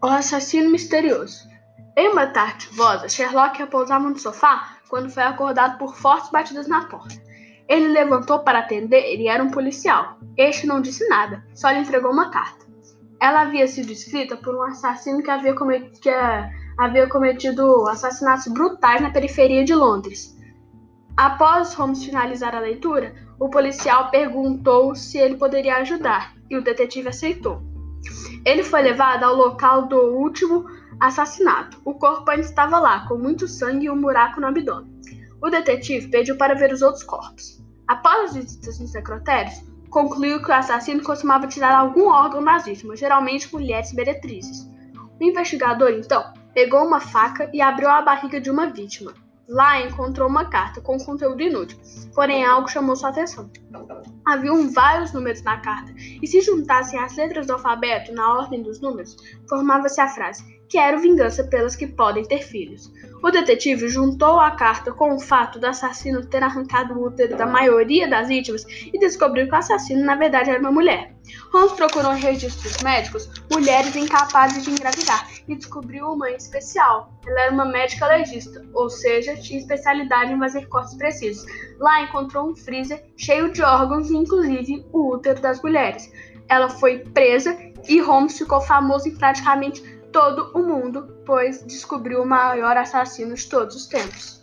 O assassino misterioso. Em uma tarde chuvosa, Sherlock repousava no sofá quando foi acordado por fortes batidas na porta. Ele levantou para atender e era um policial. Este não disse nada, só lhe entregou uma carta. Ela havia sido escrita por um assassino que havia, cometido, que havia cometido assassinatos brutais na periferia de Londres. Após Holmes finalizar a leitura, o policial perguntou se ele poderia ajudar e o detetive aceitou. Ele foi levado ao local do último assassinato. O corpo ainda estava lá, com muito sangue e um buraco no abdômen. O detetive pediu para ver os outros corpos. Após as visitas nos necrotérios, concluiu que o assassino costumava tirar algum órgão das vítimas, geralmente mulheres meretrizes. O investigador, então, pegou uma faca e abriu a barriga de uma vítima. Lá encontrou uma carta com conteúdo inútil, porém algo chamou sua atenção. Haviam vários números na carta, e se juntassem as letras do alfabeto na ordem dos números, formava-se a frase: Quero vingança pelas que podem ter filhos. O detetive juntou a carta com o fato do assassino ter arrancado o útero da maioria das vítimas e descobriu que o assassino na verdade era uma mulher. Holmes procurou em registros médicos mulheres incapazes de engravidar e descobriu uma em especial. Ela era uma médica legista, ou seja, tinha especialidade em fazer cortes precisos. Lá encontrou um freezer cheio de órgãos, inclusive o útero das mulheres. Ela foi presa e Holmes ficou famoso em praticamente todo o mundo, pois descobriu o maior assassino de todos os tempos.